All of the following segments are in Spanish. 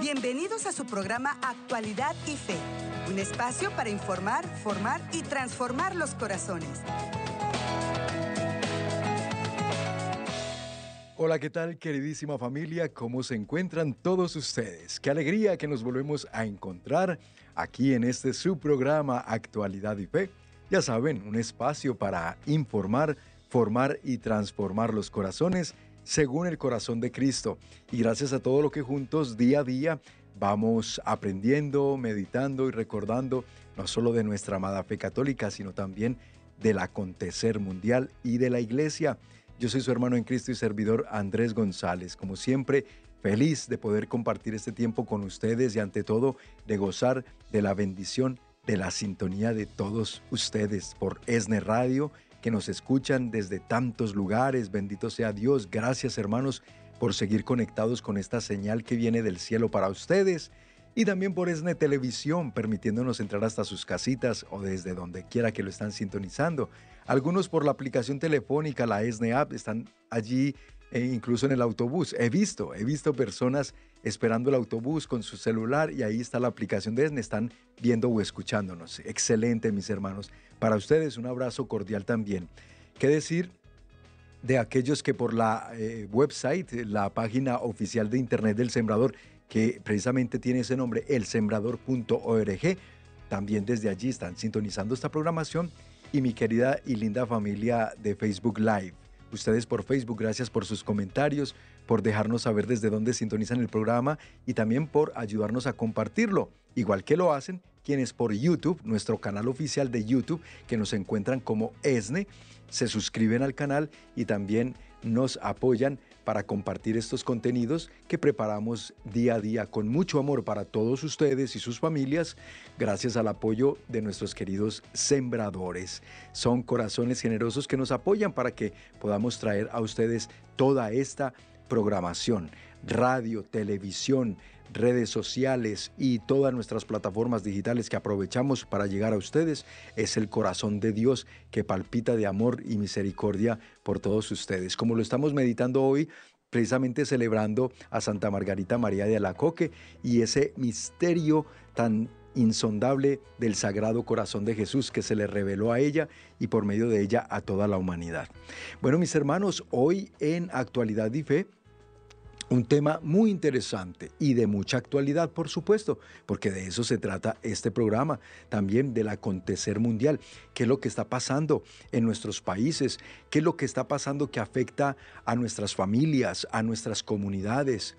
Bienvenidos a su programa Actualidad y Fe, un espacio para informar, formar y transformar los corazones. Hola, ¿qué tal queridísima familia? ¿Cómo se encuentran todos ustedes? Qué alegría que nos volvemos a encontrar aquí en este su programa Actualidad y Fe. Ya saben, un espacio para informar, formar y transformar los corazones según el corazón de Cristo. Y gracias a todo lo que juntos día a día vamos aprendiendo, meditando y recordando no solo de nuestra amada fe católica, sino también del acontecer mundial y de la iglesia. Yo soy su hermano en Cristo y servidor Andrés González. Como siempre, feliz de poder compartir este tiempo con ustedes y ante todo de gozar de la bendición de la sintonía de todos ustedes por ESNE Radio que nos escuchan desde tantos lugares. Bendito sea Dios. Gracias hermanos por seguir conectados con esta señal que viene del cielo para ustedes. Y también por ESNE Televisión, permitiéndonos entrar hasta sus casitas o desde donde quiera que lo están sintonizando. Algunos por la aplicación telefónica, la ESNE App, están allí e incluso en el autobús. He visto, he visto personas esperando el autobús con su celular y ahí está la aplicación de ESNE, están viendo o escuchándonos. Excelente, mis hermanos. Para ustedes un abrazo cordial también. ¿Qué decir de aquellos que por la eh, website, la página oficial de Internet del Sembrador, que precisamente tiene ese nombre, elsembrador.org, también desde allí están sintonizando esta programación y mi querida y linda familia de Facebook Live ustedes por Facebook. Gracias por sus comentarios, por dejarnos saber desde dónde sintonizan el programa y también por ayudarnos a compartirlo, igual que lo hacen quienes por YouTube, nuestro canal oficial de YouTube, que nos encuentran como ESNE, se suscriben al canal y también nos apoyan para compartir estos contenidos que preparamos día a día con mucho amor para todos ustedes y sus familias, gracias al apoyo de nuestros queridos sembradores. Son corazones generosos que nos apoyan para que podamos traer a ustedes toda esta programación, radio, televisión, redes sociales y todas nuestras plataformas digitales que aprovechamos para llegar a ustedes es el corazón de Dios que palpita de amor y misericordia por todos ustedes. Como lo estamos meditando hoy, precisamente celebrando a Santa Margarita María de Alacoque y ese misterio tan insondable del Sagrado Corazón de Jesús que se le reveló a ella y por medio de ella a toda la humanidad. Bueno, mis hermanos, hoy en Actualidad y Fe un tema muy interesante y de mucha actualidad, por supuesto, porque de eso se trata este programa, también del acontecer mundial, qué es lo que está pasando en nuestros países, qué es lo que está pasando que afecta a nuestras familias, a nuestras comunidades.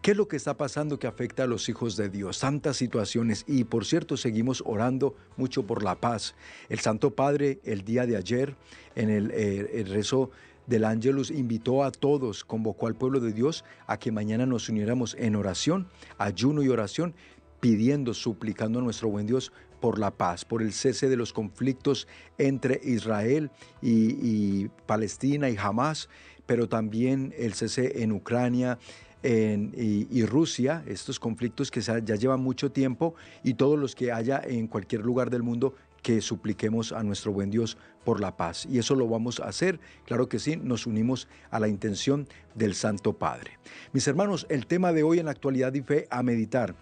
¿Qué es lo que está pasando que afecta a los hijos de Dios? Tantas situaciones y por cierto seguimos orando mucho por la paz. El Santo Padre el día de ayer en el, eh, el rezo del Ángelus invitó a todos, convocó al pueblo de Dios a que mañana nos uniéramos en oración, ayuno y oración, pidiendo, suplicando a nuestro buen Dios por la paz, por el cese de los conflictos entre Israel y, Palestina y Hamas, pero también el cese en Ucrania, y, Rusia, estos conflictos que ya llevan mucho tiempo y todos los que haya en cualquier lugar del mundo que supliquemos a nuestro buen Dios por la paz. Y eso lo vamos a hacer, claro que sí, nos unimos a la intención del Santo Padre. Mis hermanos, el tema de hoy en la actualidad y fe a meditar.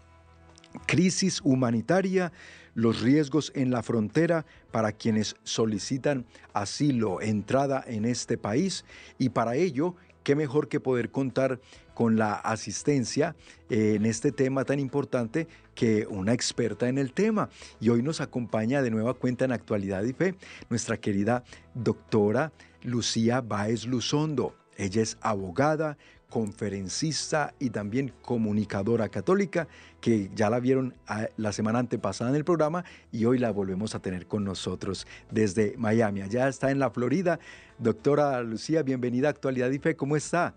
Crisis humanitaria, los riesgos en la frontera para quienes solicitan asilo, entrada en este país y para ello qué mejor que poder contar con la asistencia eh, en este tema tan importante que una experta en el tema. Y hoy nos acompaña de nueva cuenta en Actualidad y Fe nuestra querida doctora Lucía Báez Luzondo. Ella es abogada, conferencista y también comunicadora católica, que ya la vieron ah, la semana antepasada en el programa y hoy la volvemos a tener con nosotros desde Miami. Allá está en la Florida. Doctora Lucía, bienvenida a Actualidad y Fe, ¿cómo está?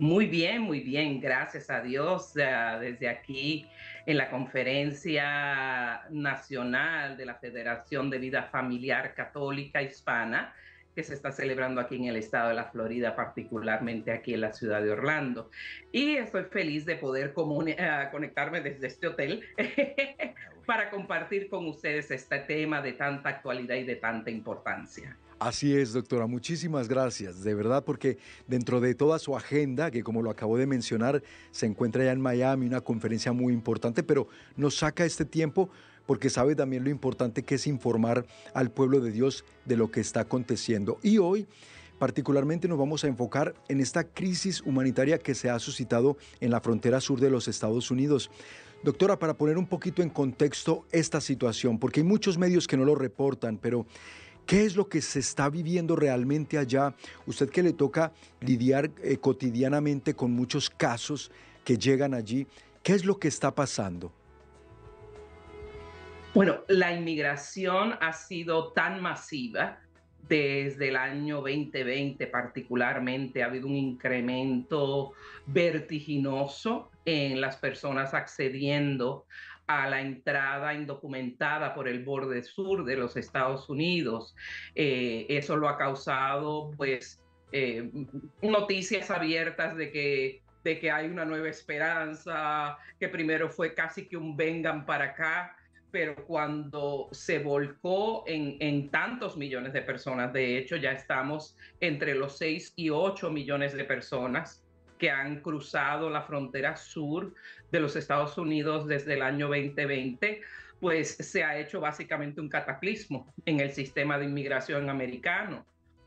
Muy bien, muy bien, gracias a Dios. Desde aquí en la conferencia nacional de la Federación de Vida Familiar Católica Hispana, que se está celebrando aquí en el estado de la Florida, particularmente aquí en la ciudad de Orlando. Y estoy feliz de poder eh, conectarme desde este hotel para compartir con ustedes este tema de tanta actualidad y de tanta importancia. Así es, doctora. Muchísimas gracias. De verdad, porque dentro de toda su agenda, que como lo acabo de mencionar, se encuentra ya en Miami, una conferencia muy importante, pero nos saca este tiempo porque sabe también lo importante que es informar al pueblo de Dios de lo que está aconteciendo. Y hoy particularmente nos vamos a enfocar en esta crisis humanitaria que se ha suscitado en la frontera sur de los Estados Unidos. Doctora, para poner un poquito en contexto esta situación, porque hay muchos medios que no lo reportan, pero ¿Qué es lo que se está viviendo realmente allá? Usted que le toca lidiar eh, cotidianamente con muchos casos que llegan allí, ¿qué es lo que está pasando? Bueno, la inmigración ha sido tan masiva desde el año 2020 particularmente ha habido un incremento vertiginoso en las personas accediendo a la entrada indocumentada por el borde sur de los Estados Unidos. Eh, eso lo ha causado, pues, eh, noticias abiertas de que, de que hay una nueva esperanza, que primero fue casi que un vengan para acá, pero cuando se volcó en, en, tantos millones de personas, de hecho ya estamos entre los 6 y 8 millones de personas que han cruzado la frontera sur de los Estados Unidos desde el año 2020, pues se ha hecho básicamente un cataclismo en el sistema de inmigración americano,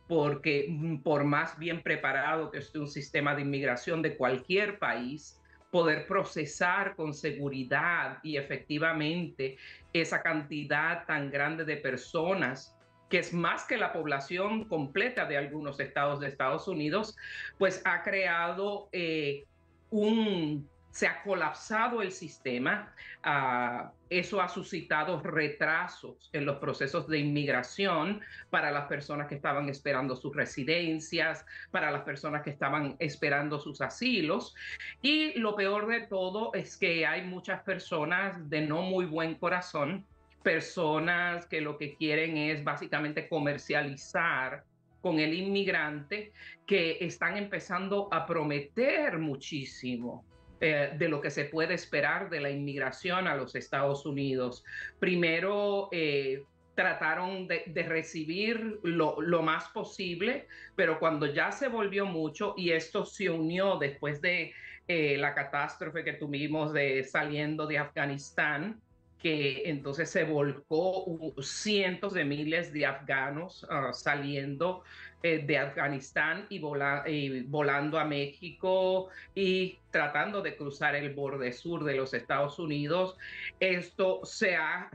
porque mm, por más bien preparado que esté un sistema de inmigración de cualquier país, poder procesar con seguridad y efectivamente esa cantidad tan grande de personas que es más que la población completa de algunos estados de Estados Unidos, pues ha creado eh, un, se ha colapsado el sistema, uh, eso ha suscitado retrasos en los procesos de inmigración para las personas que estaban esperando sus residencias, para las personas que estaban esperando sus asilos. Y lo peor de todo es que hay muchas personas de no muy buen corazón personas que lo que quieren es básicamente comercializar con el inmigrante, que están empezando a prometer muchísimo eh, de lo que se puede esperar de la inmigración a los Estados Unidos. Primero, eh, trataron de, recibir lo, más posible, pero cuando ya se volvió mucho y esto se unió después de eh, la catástrofe que tuvimos de saliendo de Afganistán, que entonces se volcó cientos de miles de afganos ah, saliendo eh, de Afganistán y, volando a México y tratando de cruzar el borde sur de los Estados Unidos. Esto se ha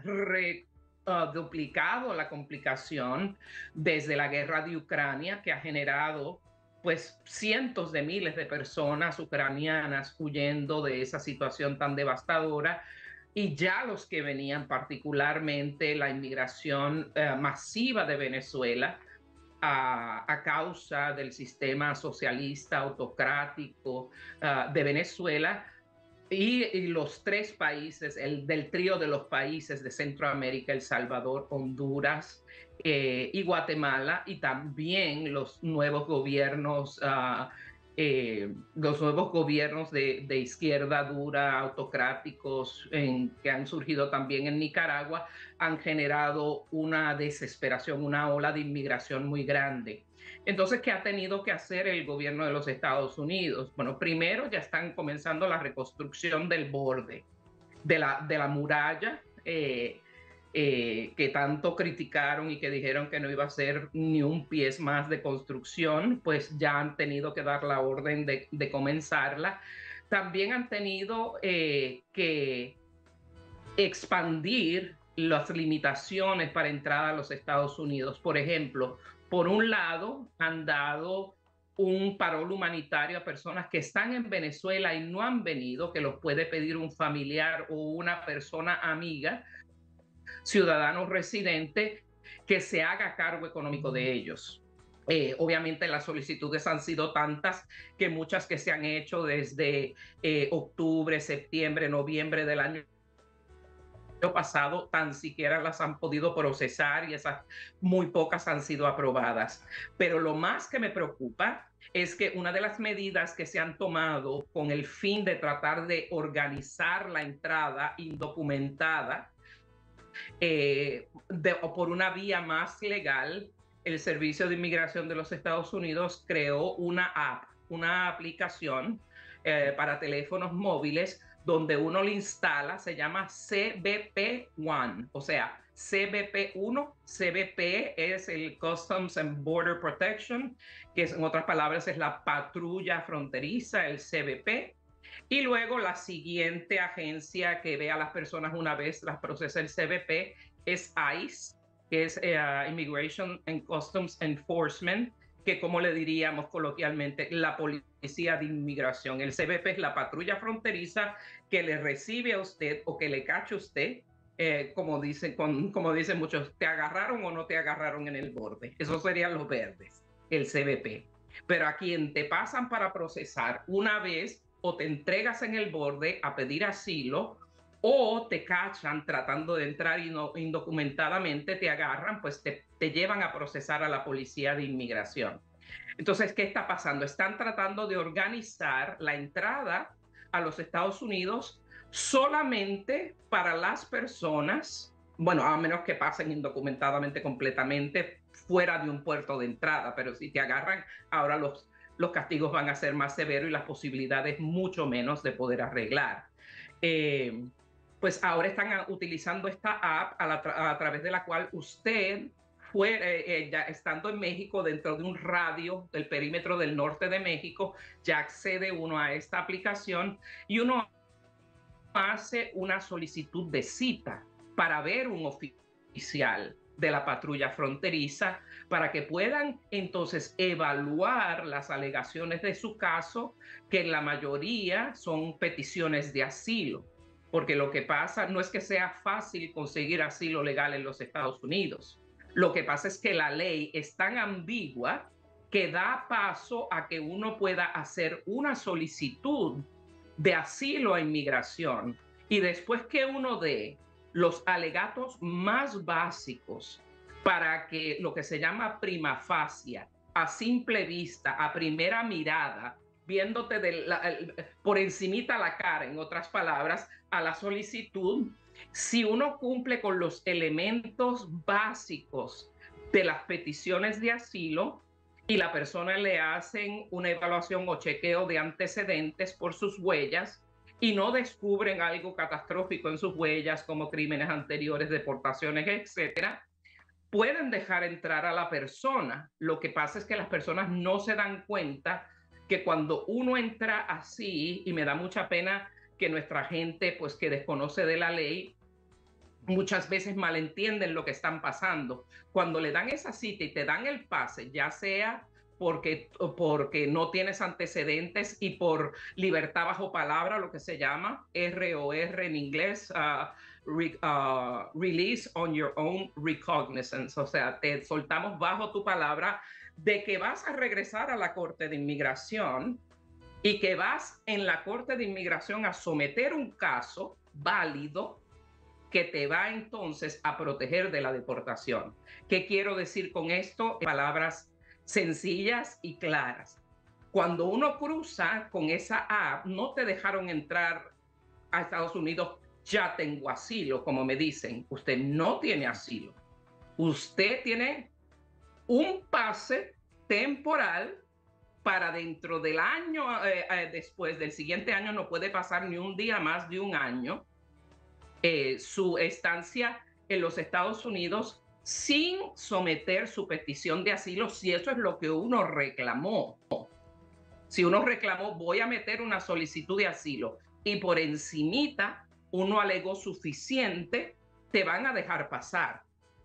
ah, duplicado la complicación desde la guerra de Ucrania que ha generado pues cientos de miles de personas ucranianas huyendo de esa situación tan devastadora y ya los que venían, particularmente la inmigración eh, masiva de Venezuela, a, causa del sistema socialista autocrático ah, de Venezuela, y, los tres países, el del trío de los países de Centroamérica, El Salvador, Honduras eh, y Guatemala, y también los nuevos gobiernos uh, eh, los nuevos gobiernos de, izquierda dura, autocráticos, que han surgido también en Nicaragua, han generado una desesperación, una ola de inmigración muy grande. Entonces, ¿qué ha tenido que hacer el gobierno de los Estados Unidos? Bueno, primero ya están comenzando la reconstrucción del borde, de la, de la muralla. Eh, eh, que tanto criticaron y que dijeron que no iba a ser ni un pie más de construcción, pues ya han tenido que dar la orden de, comenzarla. También han tenido eh, que expandir las limitaciones para entrar a los Estados Unidos. Por ejemplo, por un lado, han dado un parol humanitario a personas que están en Venezuela y no han venido, que los puede pedir un familiar o una persona amiga, ciudadano residente que se haga cargo económico de ellos. Eh, obviamente las solicitudes han sido tantas que muchas que se han hecho desde eh, octubre, septiembre, noviembre del año pasado tan siquiera las han podido procesar y esas muy pocas han sido aprobadas. Pero lo más que me preocupa es que una de las medidas que se han tomado con el fin de tratar de organizar la entrada indocumentada eh, por una vía más legal el Servicio de Inmigración de los Estados Unidos creó una app, una aplicación eh, para teléfonos móviles donde uno le instala, se llama CBP One, o sea, CBP1, CBP es el Customs and Border Protection, que en otras palabras es la patrulla fronteriza, el CBP. Y luego la siguiente agencia que ve a las personas una vez las procesa el CBP es ICE, que es eh, Immigration and Customs Enforcement, que como le diríamos coloquialmente, la policía de inmigración. El CBP es la patrulla fronteriza que le recibe a usted o que le cacha a usted eh, como, dicen, como dicen muchos, te agarraron o no te agarraron en el borde. Esos serían los verdes, el CBP. Pero a quien te pasan para procesar una vez o te entregas en el borde a pedir asilo o te cachan tratando de entrar indocumentadamente, te agarran, pues te, te llevan a procesar a la policía de inmigración. Entonces, ¿qué está pasando? Están tratando de organizar la entrada a los Estados Unidos solamente para las personas, bueno, a menos que pasen indocumentadamente completamente fuera de un puerto de entrada, pero si te agarran, ahora los, los castigos van a ser más severos y las posibilidades mucho menos de poder arreglar. Eh, pues ahora están utilizando esta app a, través de la cual usted fue, eh, eh, estando en México, dentro de un radio del perímetro del norte de México, ya accede uno a esta aplicación y uno hace una solicitud de cita para ver un oficial de la patrulla fronteriza para que puedan entonces evaluar las alegaciones de su caso, que en la mayoría son peticiones de asilo, porque lo que pasa no es que sea fácil conseguir asilo legal en los Estados Unidos. Lo que pasa es que la ley es tan ambigua que da paso a que uno pueda hacer una solicitud de asilo a inmigración y después que uno dé los alegatos más básicos para que lo que se llama prima facie, a simple vista, a primera mirada, viéndote por encimita la cara, en otras palabras, a la solicitud, si uno cumple con los elementos básicos de las peticiones de asilo, y la persona le hacen una evaluación o chequeo de antecedentes por sus huellas y no descubren algo catastrófico en sus huellas como crímenes anteriores, deportaciones, etcétera, pueden dejar entrar a la persona. Lo que pasa es que las personas no se dan cuenta que cuando uno entra así, y me da mucha pena que nuestra gente, pues que desconoce de la ley, muchas veces malentienden lo que están pasando. Cuando le dan esa cita y te dan el pase, ya sea porque, porque no tienes antecedentes y por libertad bajo palabra, lo que se llama ROR en inglés, uh, uh, Release on Your Own Recognizance, o sea, te soltamos bajo tu palabra de que vas a regresar a la Corte de Inmigración y que vas en la Corte de Inmigración a someter un caso válido que te va entonces a proteger de la deportación. ¿Qué quiero decir con esto? Palabras sencillas y claras. Cuando uno cruza con esa app, no te dejaron entrar a Estados Unidos, ya tengo asilo, como me dicen. Usted no tiene asilo. Usted tiene un pase temporal para dentro del año, eh, eh, después del siguiente año, no puede pasar ni un día más de un año eh, su estancia en los Estados Unidos sin someter su petición de asilo, si eso es lo que uno reclamó. Si uno reclamó, voy a meter una solicitud de asilo y por encimita uno alegó suficiente, te van a dejar pasar,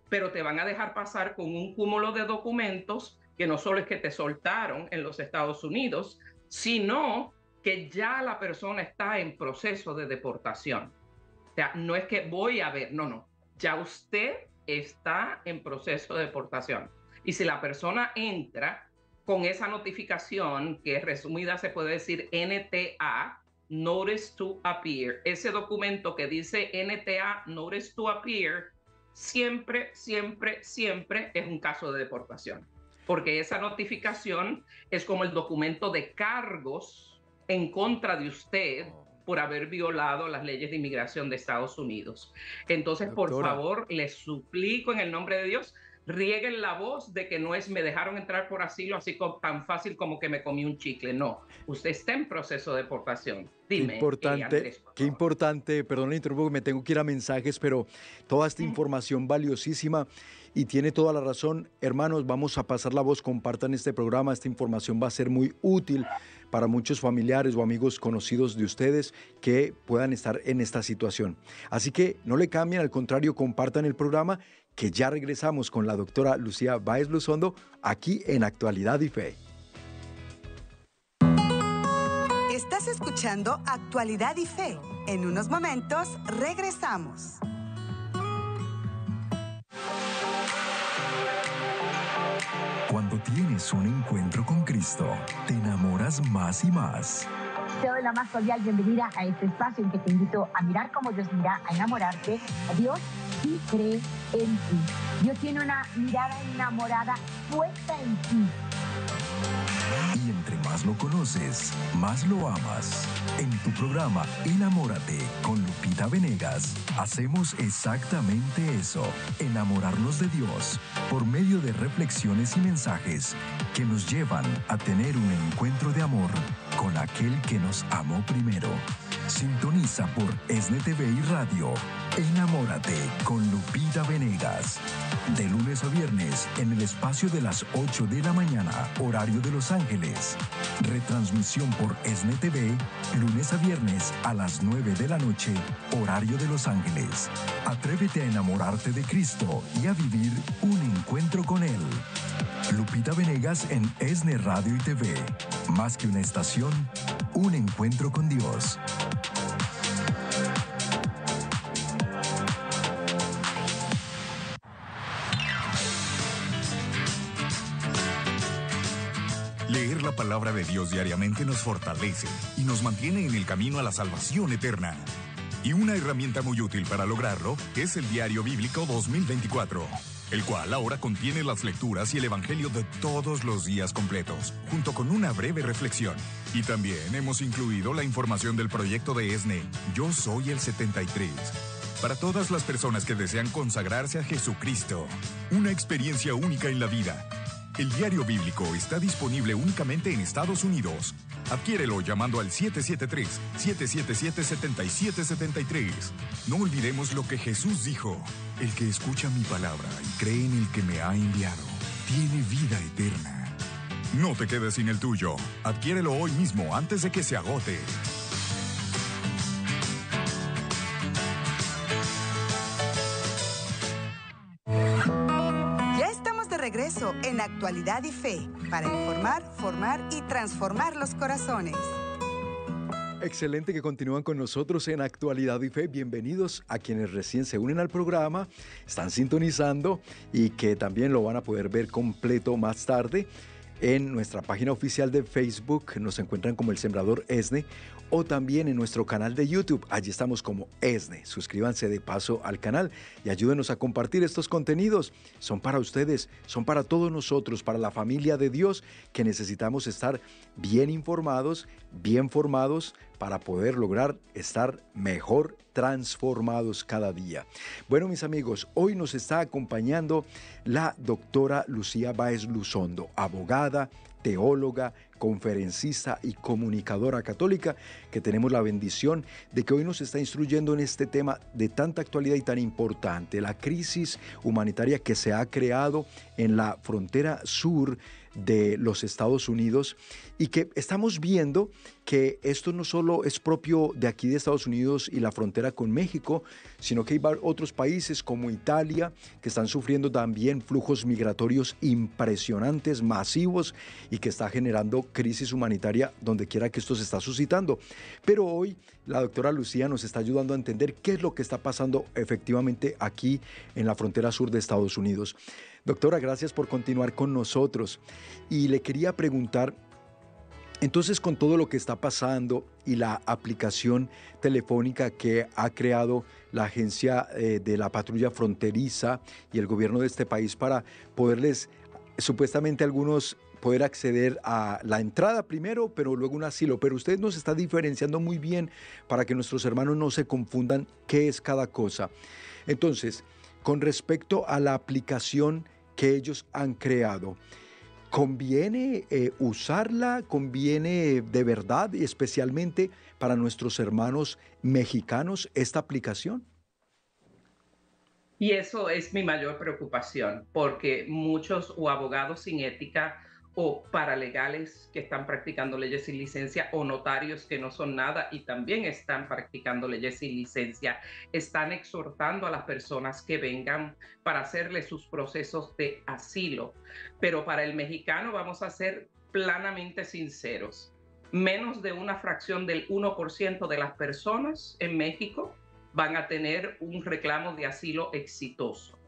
pero te van a dejar pasar con un cúmulo de documentos que no solo es que te soltaron en los Estados Unidos, sino que ya la persona está en proceso de deportación. O sea, no es que voy a ver, no, no. Ya usted está en proceso de deportación. Y si la persona entra con esa notificación, que resumida se puede decir NTA, Notice to Appear, ese documento que dice NTA, Notice to Appear, siempre, siempre, siempre es un caso de deportación. Porque esa notificación es como el documento de cargos en contra de usted por haber violado las leyes de inmigración de Estados Unidos. Entonces, por favor, les suplico en el nombre de Dios, rieguen la voz de que no es me dejaron entrar por asilo así tan fácil como que me comí un chicle. No, usted está en proceso de deportación. Dime. Qué importante, qué importante, perdón, le interrumpo, me tengo que ir a mensajes, pero toda esta información valiosísima y tiene toda la razón. Hermanos, vamos a pasar la voz, compartan este programa, esta información va a ser muy útil para muchos familiares o amigos conocidos de ustedes que puedan estar en esta situación. Así que no le cambien, al contrario, compartan el programa que ya regresamos con la doctora Lucía Báez Luzondo aquí en Actualidad y Fe. Estás escuchando Actualidad y Fe. En unos momentos regresamos. Tienes un encuentro con Cristo, te enamoras más y más. Te doy la más cordial bienvenida a este espacio en que te invito a mirar como Dios mira, a enamorarte a Dios y cree en ti. Dios tiene una mirada enamorada puesta en ti. Lo conoces, más lo amas. En tu programa Enamórate con Lupita Venegas, hacemos exactamente eso, enamorarnos de Dios por medio de reflexiones y mensajes que nos llevan a tener un encuentro de amor con aquel que nos amó primero. Sintoniza por SNTV y Radio. Enamórate con Lupita Venegas. De lunes a viernes en el espacio de las 8 de la mañana, horario de Los Ángeles. Retransmisión por SNTV, lunes a viernes a las 9 de la noche, horario de Los Ángeles. Atrévete a enamorarte de Cristo y a vivir un encuentro con Él. Lupita Venegas en ESNE Radio y TV. Más que una estación, un encuentro con Dios. La palabra de Dios diariamente nos fortalece y nos mantiene en el camino a la salvación eterna. Y una herramienta muy útil para lograrlo es el Diario Bíblico 2024 el cual ahora contiene las lecturas y el Evangelio de todos los días completos, junto con una breve reflexión. Y también hemos incluido la información del proyecto de ESNE, Yo Soy el 73. Para todas las personas que desean consagrarse a Jesucristo, una experiencia única en la vida. El diario bíblico está disponible únicamente en Estados Unidos. Adquiérelo llamando al 773-777-7773. No olvidemos lo que Jesús dijo. El que escucha mi palabra y cree en el que me ha enviado, tiene vida eterna. No te quedes sin el tuyo. Adquiérelo hoy mismo antes de que se agote. Actualidad y Fe para informar, formar y transformar los corazones. Excelente que continúan con nosotros en Actualidad y Fe. Bienvenidos a quienes recién se unen al programa, están sintonizando y que también lo van a poder ver completo más tarde en nuestra página oficial de Facebook. Nos encuentran como el Sembrador ESNE o también en nuestro canal de YouTube. Allí estamos como ESNE. Suscríbanse de paso al canal y ayúdenos a compartir estos contenidos. Son para ustedes, son para todos nosotros, para la familia de Dios que necesitamos estar bien informados, bien formados para poder lograr estar mejor transformados cada día. Bueno, mis amigos, hoy nos está acompañando la doctora Lucía Báez Luzondo, abogada, teóloga, conferencista y comunicadora católica, que tenemos la bendición de que hoy nos está instruyendo en este tema de tanta actualidad y tan importante, la crisis humanitaria que se ha creado en la frontera sur de los Estados Unidos y que estamos viendo que esto no solo es propio de aquí de Estados Unidos y la frontera con México, sino que hay otros países como Italia que están sufriendo también flujos migratorios impresionantes, masivos y que está generando crisis humanitaria donde quiera que esto se está suscitando. Pero hoy la doctora Lucía nos está ayudando a entender qué es lo que está pasando efectivamente aquí en la frontera sur de Estados Unidos. Doctora, gracias por continuar con nosotros. Y le quería preguntar, entonces con todo lo que está pasando y la aplicación telefónica que ha creado la agencia eh, de la patrulla fronteriza y el gobierno de este país para poderles, supuestamente algunos poder acceder a la entrada primero, pero luego un asilo. Pero usted nos está diferenciando muy bien para que nuestros hermanos no se confundan qué es cada cosa. Entonces, con respecto a la aplicación que ellos han creado. ¿Conviene eh, usarla? ¿Conviene de verdad y especialmente para nuestros hermanos mexicanos esta aplicación? Y eso es mi mayor preocupación, porque muchos o abogados sin ética o paralegales que están practicando leyes sin licencia o notarios que no son nada y también están practicando leyes sin licencia, están exhortando a las personas que vengan para hacerle sus procesos de asilo. Pero para el mexicano vamos a ser planamente sinceros. Menos de una fracción del 1% de las personas en México van a tener un reclamo de asilo exitoso.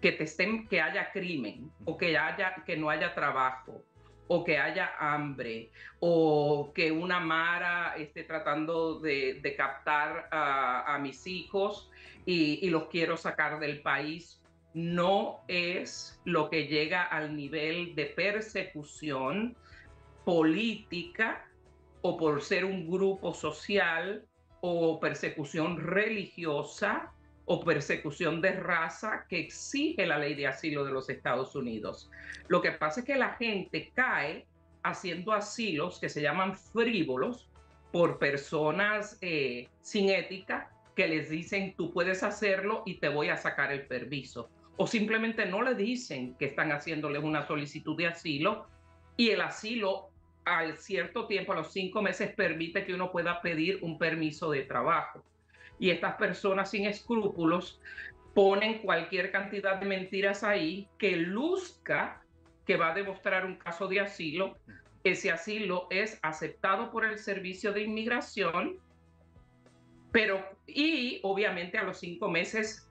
Que, te que haya crimen o que, haya, que no haya trabajo o que haya hambre o que una Mara esté tratando de, captar a, mis hijos y los quiero sacar del país no es lo que llega al nivel de persecución política o por ser un grupo social o persecución religiosa o persecución de raza que exige la ley de asilo de los Estados Unidos. Lo que pasa es que la gente cae haciendo asilos que se llaman frívolos por personas eh, sin ética que les dicen tú puedes hacerlo y te voy a sacar el permiso. O simplemente no le dicen que están haciéndole una solicitud de asilo y el asilo al cierto tiempo, a los cinco meses, permite que uno pueda pedir un permiso de trabajo y estas personas sin escrúpulos ponen cualquier cantidad de mentiras ahí que luzca que va a demostrar un caso de asilo. Ese asilo es aceptado por el Servicio de Inmigración, pero y obviamente a los cinco meses,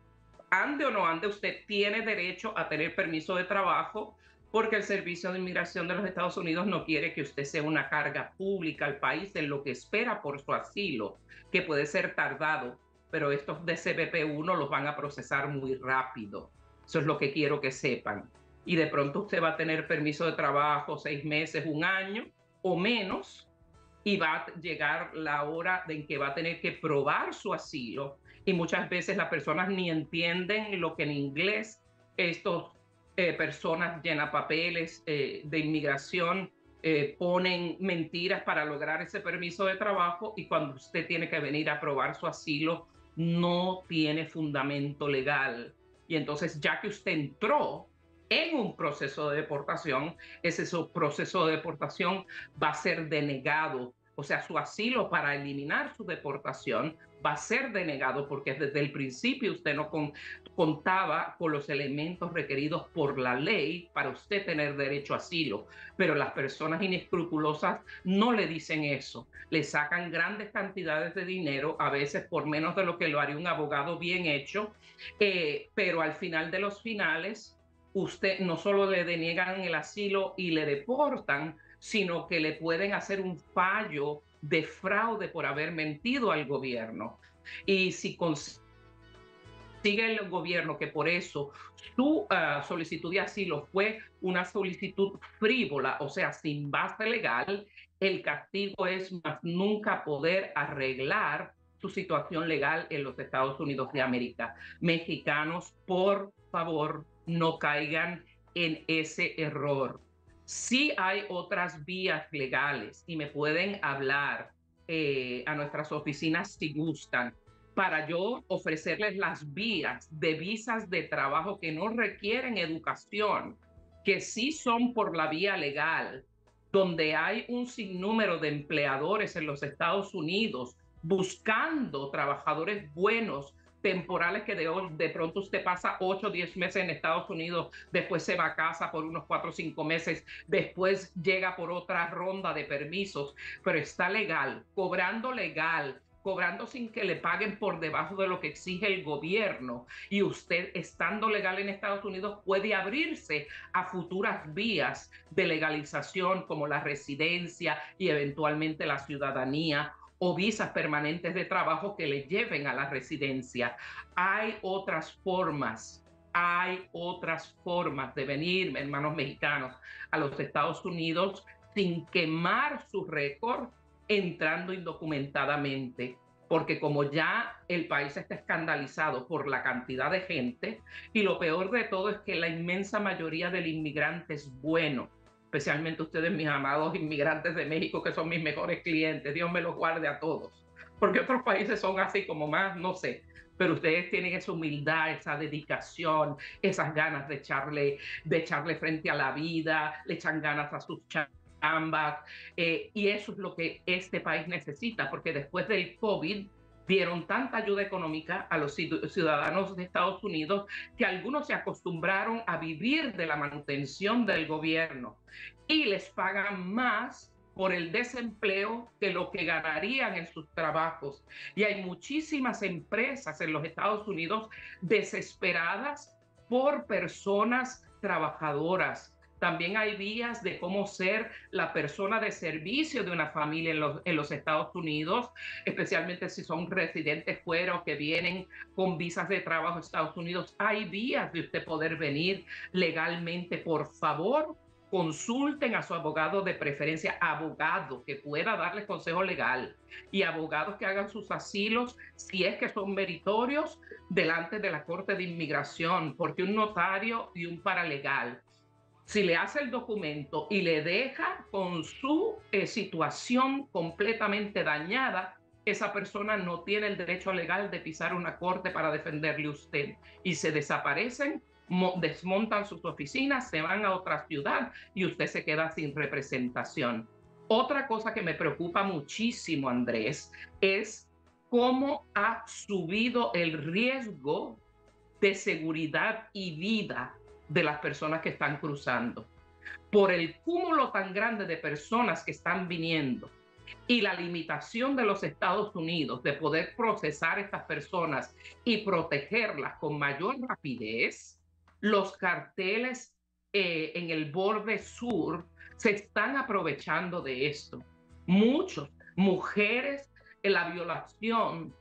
ande o no ande, usted tiene derecho a tener permiso de trabajo porque el Servicio de Inmigración de los Estados Unidos no quiere que usted sea una carga pública al país en lo que espera por su asilo, que puede ser tardado, pero estos de CBP1 los van a procesar muy rápido. Eso es lo que quiero que sepan. Y de pronto usted va a tener permiso de trabajo seis meses, un año o menos, y va a llegar la hora en que va a tener que probar su asilo. Y muchas veces las personas ni entienden lo que en inglés estos eh, personas llenan papeles eh, de inmigración, eh, ponen mentiras para lograr ese permiso de trabajo y cuando usted tiene que venir a probar su asilo, no tiene fundamento legal. Y entonces, ya que usted entró en un proceso de deportación, ese proceso de deportación va a ser denegado. O sea, su asilo para eliminar su deportación va a ser denegado porque desde el principio usted no contaba con los elementos requeridos por la ley para usted tener derecho a asilo. Pero las personas inescrupulosas no le dicen eso. Le sacan grandes cantidades de dinero, a veces por menos de lo que lo haría un abogado bien hecho, eh, pero al final de los finales, usted no solo le deniegan el asilo y le deportan, sino que le pueden hacer un fallo de fraude por haber mentido al gobierno. Y si consigue el gobierno que por eso su ah, solicitud de asilo fue una solicitud frívola, o sea, sin base legal, el castigo es nunca poder arreglar su situación legal en los Estados Unidos de América. Mexicanos, por favor, no caigan en ese error. Sí hay otras vías legales y me pueden hablar eh, a nuestras oficinas si gustan para yo ofrecerles las vías de visas de trabajo que no requieren educación, que sí son por la vía legal, donde hay un sinnúmero de empleadores en los Estados Unidos buscando trabajadores buenos temporales que de, de pronto usted pasa 8 o 10 meses en Estados Unidos, después se va a casa por unos 4 o 5 meses, después llega por otra ronda de permisos, pero está legal, cobrando legal, cobrando sin que le paguen por debajo de lo que exige el gobierno y usted estando legal en Estados Unidos puede abrirse a futuras vías de legalización como la residencia y eventualmente la ciudadanía o visas permanentes de trabajo que le lleven a la residencia. Hay otras formas, hay otras formas de venir, hermanos mexicanos, a los Estados Unidos sin quemar su récord entrando indocumentadamente. porque como ya el país está escandalizado por la cantidad de gente, y lo peor de todo es que la inmensa mayoría del inmigrante es bueno, especialmente ustedes, mis amados inmigrantes de México, que son mis mejores clientes, Dios me los guarde a todos, porque otros países son así como más, no sé, pero ustedes tienen esa humildad, esa dedicación, esas ganas de echarle, de echarle frente a la vida, le echan ganas a sus ambas. Eh, y eso es lo que este país necesita, porque después del COVID dieron tanta ayuda económica a los ciudadanos de Estados Unidos que algunos se acostumbraron a vivir de la manutención del gobierno y les pagan más por el desempleo que lo que ganarían en sus trabajos. Y hay muchísimas empresas en los Estados Unidos desesperadas por personas trabajadoras también hay vías de cómo ser la persona de servicio de una familia en los, en los Estados Unidos, especialmente si son residentes fuera o que vienen con visas de trabajo a Estados Unidos. Hay vías de usted poder venir legalmente. Por favor, consulten a su abogado de preferencia, abogado que pueda darles consejo legal y abogados que hagan sus asilos si es que son meritorios delante de la Corte de Inmigración, porque un notario y un paralegal si le hace el documento y le deja con su eh, situación completamente dañada, esa persona no tiene el derecho legal de pisar una corte para defenderle usted. Y se desaparecen, desmontan sus oficinas, se van a otra ciudad y usted se queda sin representación. Otra cosa que me preocupa muchísimo, Andrés, es cómo ha subido el riesgo de seguridad y vida de las personas que están cruzando. Por el cúmulo tan grande de personas que están viniendo y la limitación de los Estados Unidos de poder procesar estas personas y protegerlas con mayor rapidez, los carteles eh, en el borde sur se están aprovechando de esto. Muchos, mujeres, en la violación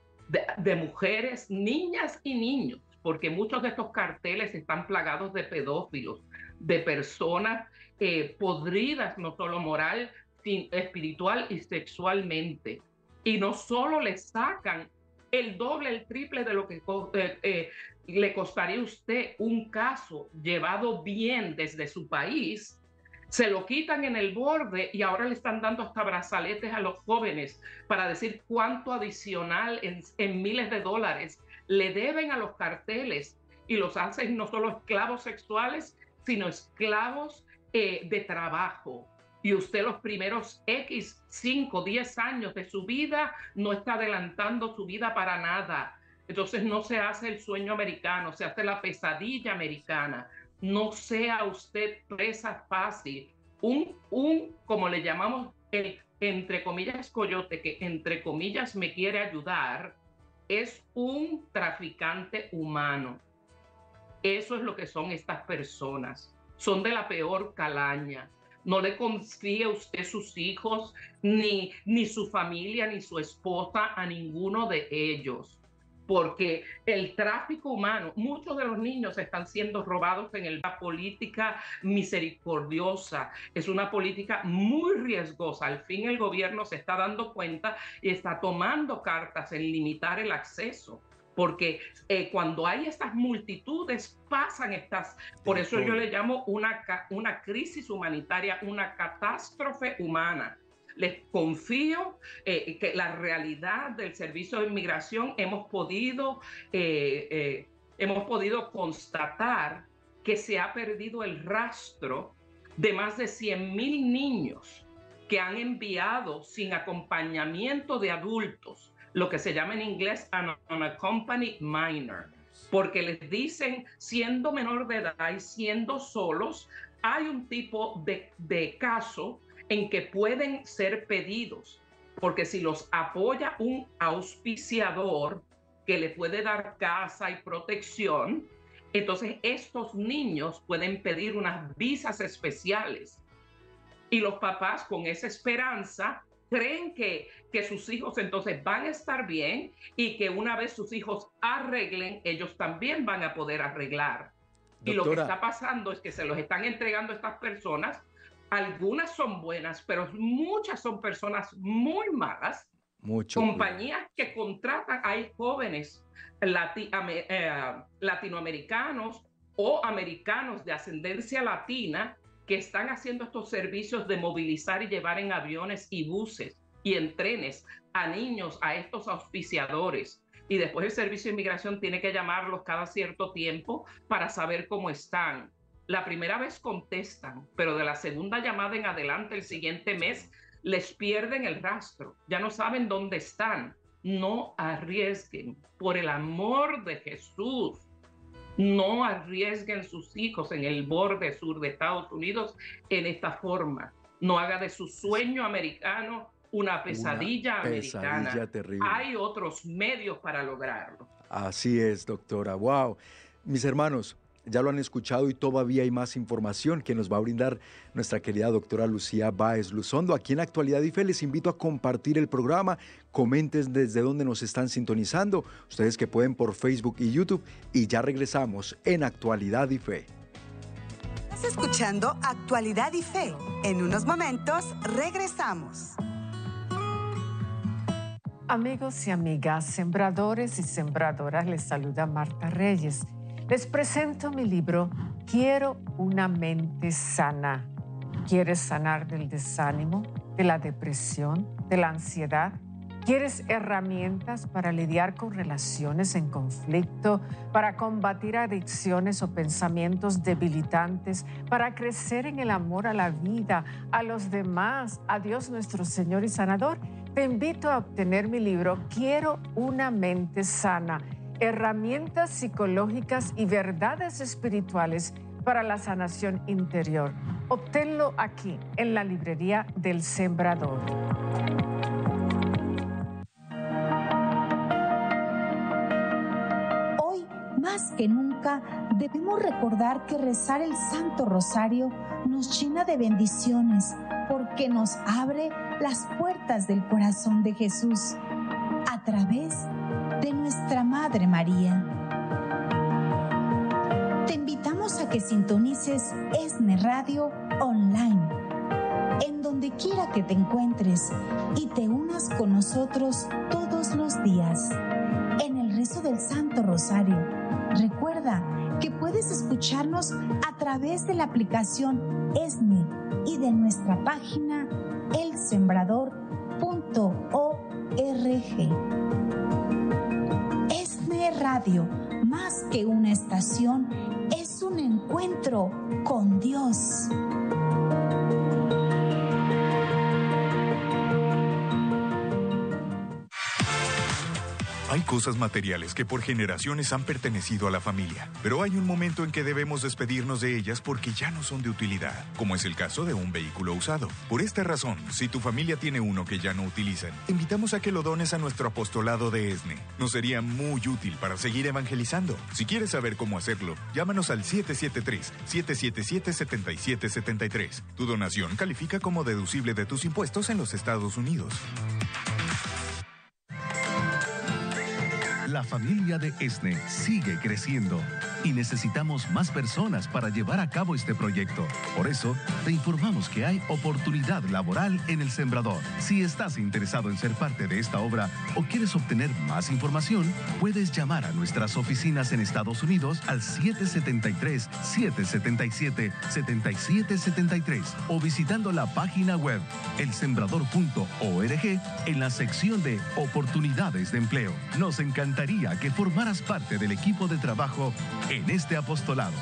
de mujeres, niñas y niños porque muchos de estos carteles están plagados de pedófilos, de personas eh, podridas, no solo moral, espiritual y sexualmente. Y no solo le sacan el doble, el triple de lo que eh, eh, le costaría a usted un caso llevado bien desde su país, se lo quitan en el borde y ahora le están dando hasta brazaletes a los jóvenes para decir cuánto adicional en miles de dólares le deben a los carteles y los hacen no solo esclavos sexuales, sino esclavos eh, de trabajo. Y usted los primeros X, 5, 10 años de su vida no está adelantando su vida para nada. Entonces no se hace el sueño americano, se hace la pesadilla americana. No sea usted presa fácil. Un, un, como le llamamos, el entre comillas coyote, que entre comillas me quiere ayudar, es un traficante humano. Eso es lo que son estas personas. Son de la peor calaña. No le confía usted sus hijos, ni, ni su familia, ni su esposa a ninguno de ellos porque el tráfico humano, muchos de los niños están siendo robados en la política misericordiosa. Es una política muy riesgosa. Al fin el gobierno se está dando cuenta y está tomando cartas en limitar el acceso porque eh, cuando hay estas multitudes pasan estas, por eso yo le llamo una, una crisis humanitaria, una catástrofe humana les confío eh, que la realidad del servicio de inmigración hemos podido, eh, eh, hemos podido constatar que se ha perdido el rastro de más de 100 mil niños que han enviado sin acompañamiento de adultos, lo que se llama en inglés an unaccompanied minor, porque les dicen, siendo menor de edad y siendo solos, hay un tipo de, de caso en que pueden ser pedidos, porque si los apoya un auspiciador que le puede dar casa y protección, entonces estos niños pueden pedir unas visas especiales. Y los papás con esa esperanza creen que, que sus hijos entonces van a estar bien y que una vez sus hijos arreglen, ellos también van a poder arreglar. y lo que está pasando es que se los están entregando a estas personas algunas son buenas, pero muchas son personas muy malas compañías que contratan, hay jóvenes eh, latinoamericanos o americanos de ascendencia latina que están haciendo estos servicios de movilizar y llevar en aviones y buses y en trenes a niños, a estos auspiciadores. Y después el Servicio de Inmigración tiene que llamarlos cada cierto tiempo para saber cómo están. La primera vez contestan, pero de la segunda llamada en adelante, el siguiente mes, les pierden el rastro. Ya no saben dónde están. No arriesguen, por el amor de Jesús. No arriesguen sus hijos en el borde sur de Estados Unidos en esta forma. No haga de su sueño americano una pesadilla, americana. Hay otros medios para lograrlo. Así es, doctora. Wow. Mis hermanos, ya lo han escuchado y todavía hay más información que nos va a brindar nuestra querida doctora Lucía Báez Luzondo. Aquí en Actualidad y Fe les invito a compartir el programa, comenten desde dónde nos están sintonizando, ustedes que pueden por Facebook y YouTube y ya regresamos en Actualidad y Fe. Estás escuchando Actualidad y Fe. En unos momentos regresamos. Amigos y amigas, sembradores y sembradoras, les saluda Marta Reyes. Les presento mi libro Quiero una mente sana. ¿Quieres sanar del desánimo, de la depresión, de la ansiedad? ¿Quieres herramientas para lidiar con relaciones en conflicto, para combatir adicciones o pensamientos debilitantes, para crecer en el amor a la vida, a los demás, a Dios nuestro Señor y Sanador? Te invito a obtener mi libro Quiero una mente sana, herramientas psicológicas y verdades espirituales para la sanación interior. Obténlo aquí en la librería del Sembrador. Hoy, más que nunca, debemos recordar que rezar el Santo Rosario nos llena de bendiciones porque nos abre las puertas del corazón de Jesús a través de nuestra Madre María. Te invitamos a que sintonices ESNE Radio online, en donde quiera que te encuentres y te unas con nosotros todos los días en el rezo del Santo Rosario. Recuerda que puedes escucharnos a través de la aplicación ESNE y de nuestra página elsembrador.org. Más que una estación, es un encuentro con Dios. Hay cosas materiales que por generaciones han pertenecido a la familia, pero hay un momento en que debemos despedirnos de ellas porque ya no son de utilidad, como es el caso de un vehículo usado. Por esta razón, si tu familia tiene uno que ya no utilizan, invitamos a que lo dones a nuestro apostolado de ESNE. Nos sería muy útil para seguir evangelizando. Si quieres saber cómo hacerlo, llámanos al 773-777-7773. Tu donación califica como deducible de tus impuestos en los Estados Unidos. La familia de ESNE sigue creciendo y necesitamos más personas para llevar a cabo este proyecto. Por eso, te informamos que hay oportunidad laboral en El Sembrador. Si estás interesado en ser parte de esta obra o quieres obtener más información, puedes llamar a nuestras oficinas en Estados Unidos al 773-777-7773 o visitando la página web elsembrador.org en la sección de oportunidades de empleo. Nos encanta que formaras parte del equipo de trabajo en este apostolado.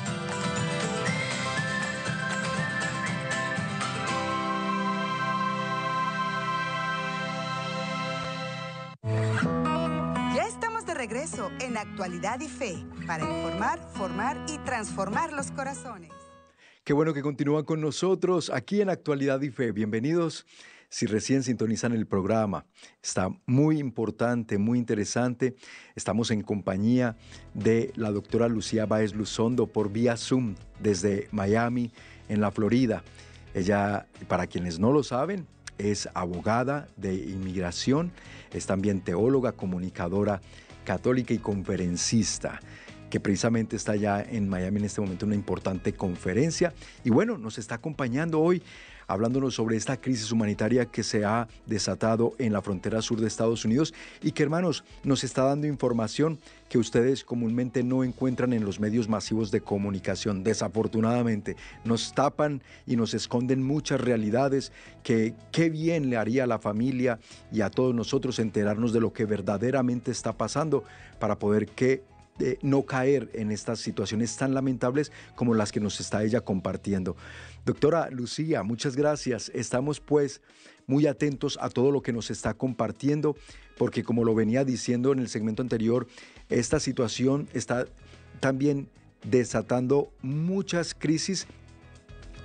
Ya estamos de regreso en Actualidad y Fe para informar, formar y transformar los corazones. Qué bueno que continúan con nosotros aquí en Actualidad y Fe. Bienvenidos si recién sintonizan el programa. Está muy importante, muy interesante. Estamos en compañía de la doctora Lucía Báez Luzondo por vía Zoom desde Miami, en la Florida. Ella, para quienes no lo saben, es abogada de inmigración, es también teóloga, comunicadora católica y conferencista que precisamente está ya en Miami en este momento una importante conferencia. Y bueno, nos está acompañando hoy hablándonos sobre esta crisis humanitaria que se ha desatado en la frontera sur de Estados Unidos y que hermanos nos está dando información que ustedes comúnmente no encuentran en los medios masivos de comunicación. Desafortunadamente, nos tapan y nos esconden muchas realidades que qué bien le haría a la familia y a todos nosotros enterarnos de lo que verdaderamente está pasando para poder que eh, no caer en estas situaciones tan lamentables como las que nos está ella compartiendo. Doctora Lucía, muchas gracias. Estamos pues muy atentos a todo lo que nos está compartiendo, porque como lo venía diciendo en el segmento anterior, esta situación está también desatando muchas crisis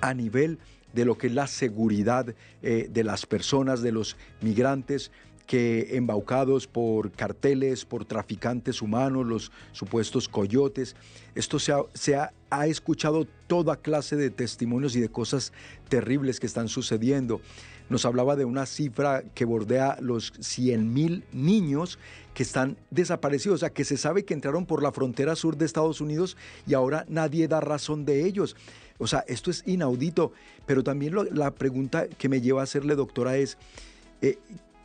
a nivel de lo que es la seguridad eh, de las personas, de los migrantes, que embaucados por carteles, por traficantes humanos, los supuestos coyotes. Esto se ha, escuchado toda clase de testimonios y de cosas terribles que están sucediendo. Nos hablaba de una cifra que bordea los 100 mil niños que están desaparecidos, o sea, que se sabe que entraron por la frontera sur de Estados Unidos y ahora nadie da razón de ellos. O sea, esto es inaudito, pero también la pregunta que me lleva a hacerle, doctora, es, eh,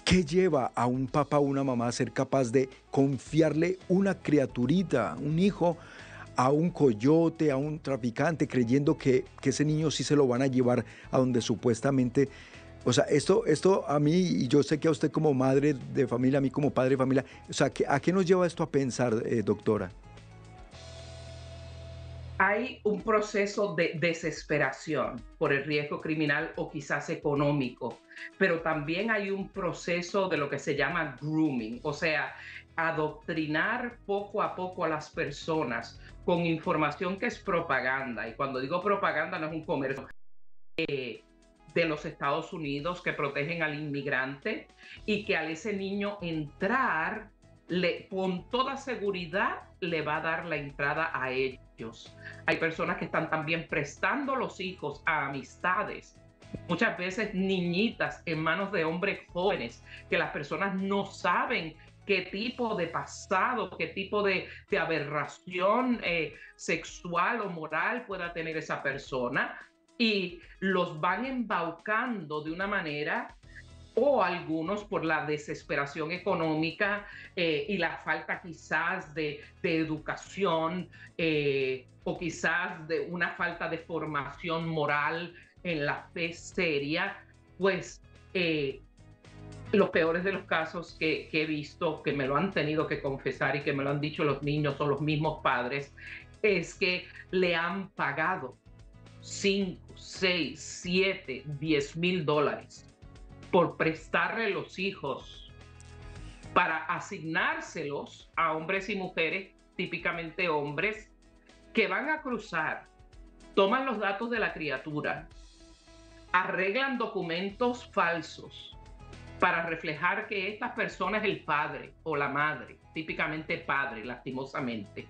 ¿Qué lleva a un papá o una mamá a ser capaz de confiarle una criaturita, un hijo, a un coyote, a un traficante, creyendo que, ese niño sí se lo van a llevar a donde supuestamente... O sea, esto, esto a mí, y yo sé que a usted como madre de familia, a mí como padre de familia, o sea, ¿a qué nos lleva esto a pensar, eh, doctora? Hay un proceso de desesperación por el riesgo criminal o quizás económico, pero también hay un proceso de lo que se llama grooming, o sea, adoctrinar poco a poco a las personas con información que es propaganda. Y cuando digo propaganda no es un comercio eh, de los Estados Unidos que protegen al inmigrante y que al ese niño entrar con toda seguridad le va a dar la entrada a ellos hay personas que están también prestando los hijos a amistades, muchas veces niñitas en manos de hombres jóvenes, que las personas no saben qué tipo de pasado, qué tipo de, aberración eh, sexual o moral pueda tener esa persona y los van embaucando de una manera o algunos por la desesperación económica eh, y la falta quizás de, educación eh, o quizás de una falta de formación moral en la fe seria, pues eh, los peores de los casos que, he visto, que me lo han tenido que confesar y que me lo han dicho los niños o los mismos padres, es que le han pagado 5, 6, 7, 10 mil dólares por prestarle los hijos para asignárselos a hombres y mujeres, típicamente hombres, que van a cruzar, toman los datos de la criatura, arreglan documentos falsos para reflejar que esta persona es el padre o la madre, típicamente padre, lastimosamente.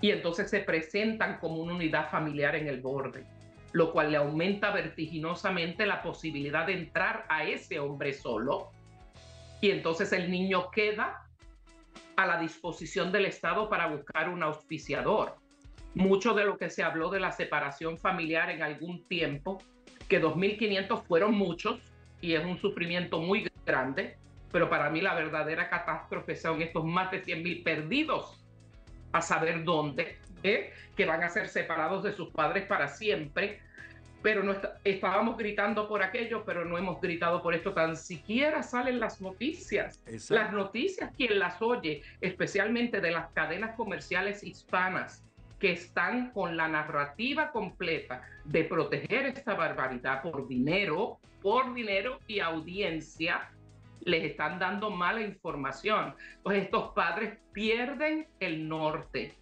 Y entonces se presentan como una unidad familiar en el borde lo cual le aumenta vertiginosamente la posibilidad de entrar a ese hombre solo. Y entonces el niño queda a la disposición del Estado para buscar un auspiciador. Mucho de lo que se habló de la separación familiar en algún tiempo, que 2.500 fueron muchos y es un sufrimiento muy grande, pero para mí la verdadera catástrofe son estos más de 100.000 perdidos a saber dónde. Que van a ser separados de sus padres para siempre, pero no estábamos gritando por aquello, pero no hemos gritado por esto, tan siquiera salen las noticias. Las noticias, quien las oye, especialmente de las cadenas comerciales hispanas, que están con la narrativa completa de proteger esta barbaridad por dinero, por dinero y audiencia, les están dando mala información. Pues estos padres pierden el norte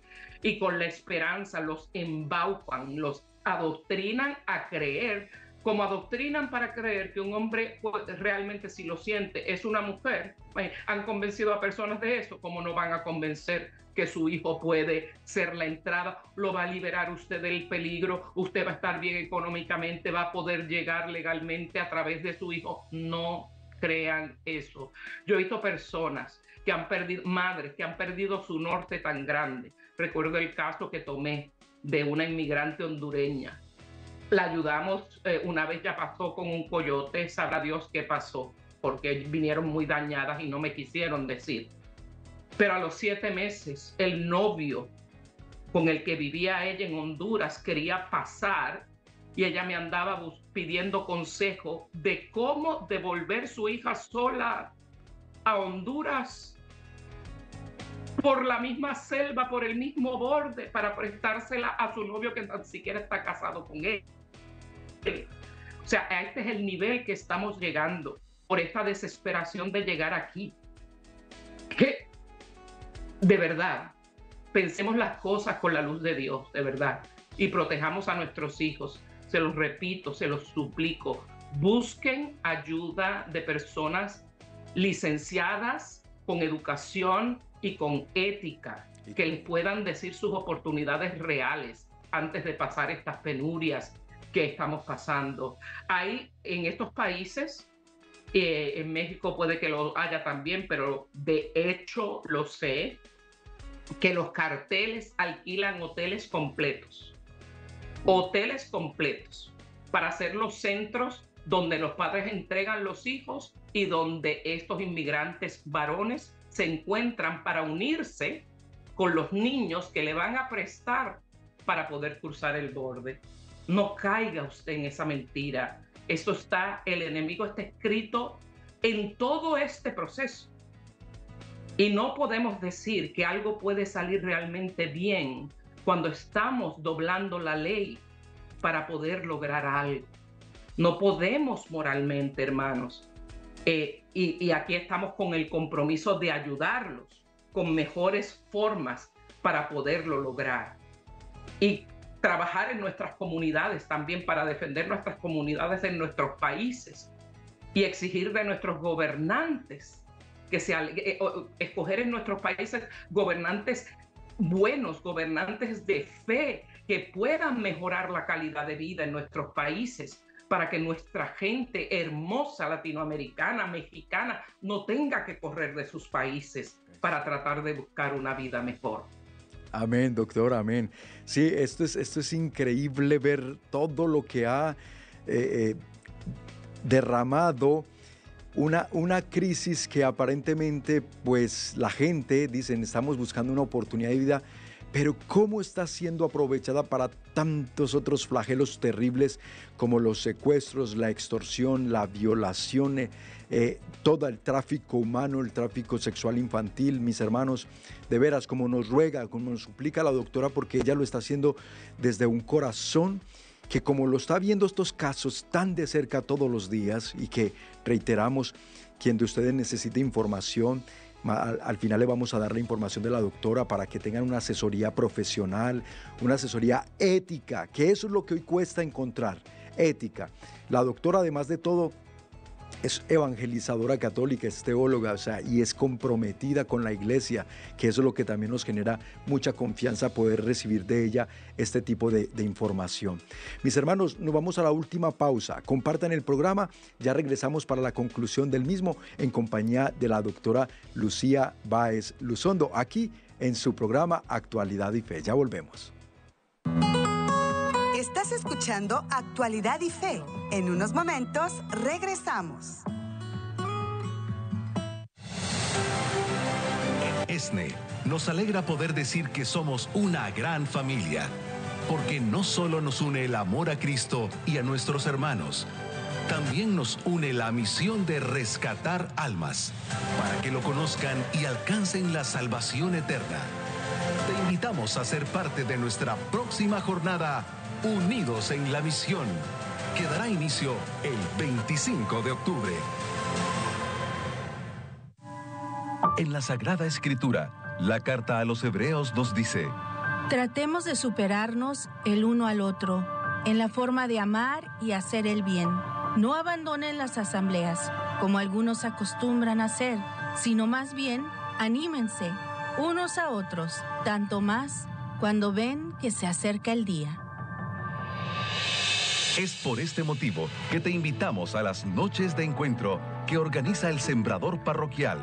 y con la esperanza los embaucan, los adoctrinan a creer, como adoctrinan para creer que un hombre realmente si lo siente es una mujer. Eh, han convencido a personas de eso, como no van a convencer que su hijo puede ser la entrada, lo va a liberar usted del peligro, usted va a estar bien económicamente, va a poder llegar legalmente a través de su hijo. No crean eso. Yo he visto personas que han perdido, madres que han perdido su norte tan grande. Recuerdo el caso que tomé de una inmigrante hondureña La ayudamos, eh, una vez ya pasó con un coyote, sabrá Dios qué pasó, porque vinieron muy dañadas y no me quisieron decir. Pero a los siete meses, el novio con el que vivía ella en Honduras quería pasar y ella me andaba pidiendo consejo de cómo devolver su hija sola a Honduras por la misma selva, por el mismo borde, para prestársela a su novio que ni siquiera está casado con él. O sea, este es el nivel que estamos llegando por esta desesperación de llegar aquí. Que de verdad, pensemos las cosas con la luz de Dios, de verdad, y protejamos a nuestros hijos. Se los repito, se los suplico, busquen ayuda de personas licenciadas con educación y con ética, que les puedan decir sus oportunidades reales antes de pasar estas penurias que estamos pasando. Hay en estos países, eh, en México puede que lo haya también, pero de hecho lo sé, que los carteles alquilan hoteles completos, hoteles completos, para ser los centros donde los padres entregan los hijos y donde estos inmigrantes varones se encuentran para unirse con los niños que le van a prestar para poder cruzar el borde. No caiga usted en esa mentira. Esto está, el enemigo está escrito en todo este proceso. Y no podemos decir que algo puede salir realmente bien cuando estamos doblando la ley para poder lograr algo. No podemos moralmente, hermanos. Eh, y, aquí estamos con el compromiso de ayudarlos con mejores formas para poderlo lograr. Y trabajar en nuestras comunidades también para defender nuestras comunidades en nuestros países y exigir de nuestros gobernantes que se eh, escoger en nuestros países gobernantes buenos, gobernantes de fe que puedan mejorar la calidad de vida en nuestros países para que nuestra gente hermosa latinoamericana, mexicana, no tenga que correr de sus países para tratar de buscar una vida mejor. Amén, doctor, amén. Sí, esto es, esto es increíble ver todo lo que ha eh, eh, derramado una, una, crisis que aparentemente, pues la gente, dicen, estamos buscando una oportunidad de vida pero cómo está siendo aprovechada para tantos otros flagelos terribles como los secuestros, la extorsión, la violación, eh, eh, todo el tráfico humano, el tráfico sexual infantil, mis hermanos, de veras, como nos ruega, como nos suplica la doctora, porque ella lo está haciendo desde un corazón que como lo está viendo estos casos tan de cerca todos los días y que reiteramos, quien de ustedes necesite información, al, final le vamos a dar la información de la doctora para que tengan una asesoría profesional, una asesoría ética, que eso es lo que hoy cuesta encontrar, ética. La doctora, además de todo, es evangelizadora católica, es teóloga, o sea, y es comprometida con la iglesia, que eso es lo que también nos genera mucha confianza poder recibir de ella este tipo de, de, información. Mis hermanos, nos vamos a la última pausa. Compartan el programa, ya regresamos para la conclusión del mismo en compañía de la doctora Lucía Báez Luzondo, aquí en su programa Actualidad y Fe. Ya volvemos. Escuchando Actualidad y Fe. En unos momentos regresamos. ESNE nos alegra poder decir que somos una gran familia, porque no solo nos une el amor a Cristo y a nuestros hermanos, también nos une la misión de rescatar almas, para que lo conozcan y alcancen la salvación eterna. Te invitamos a ser parte de nuestra próxima jornada Unidos en la Misión, que dará inicio el 25 de octubre. En la Sagrada Escritura, la carta a los Hebreos nos dice, Tratemos de superarnos el uno al otro en la forma de amar y hacer el bien. No abandonen las asambleas, como algunos acostumbran hacer, sino más bien anímense unos a otros, tanto más cuando ven que se acerca el día. Es por este motivo que te invitamos a las noches de encuentro que organiza el Sembrador Parroquial.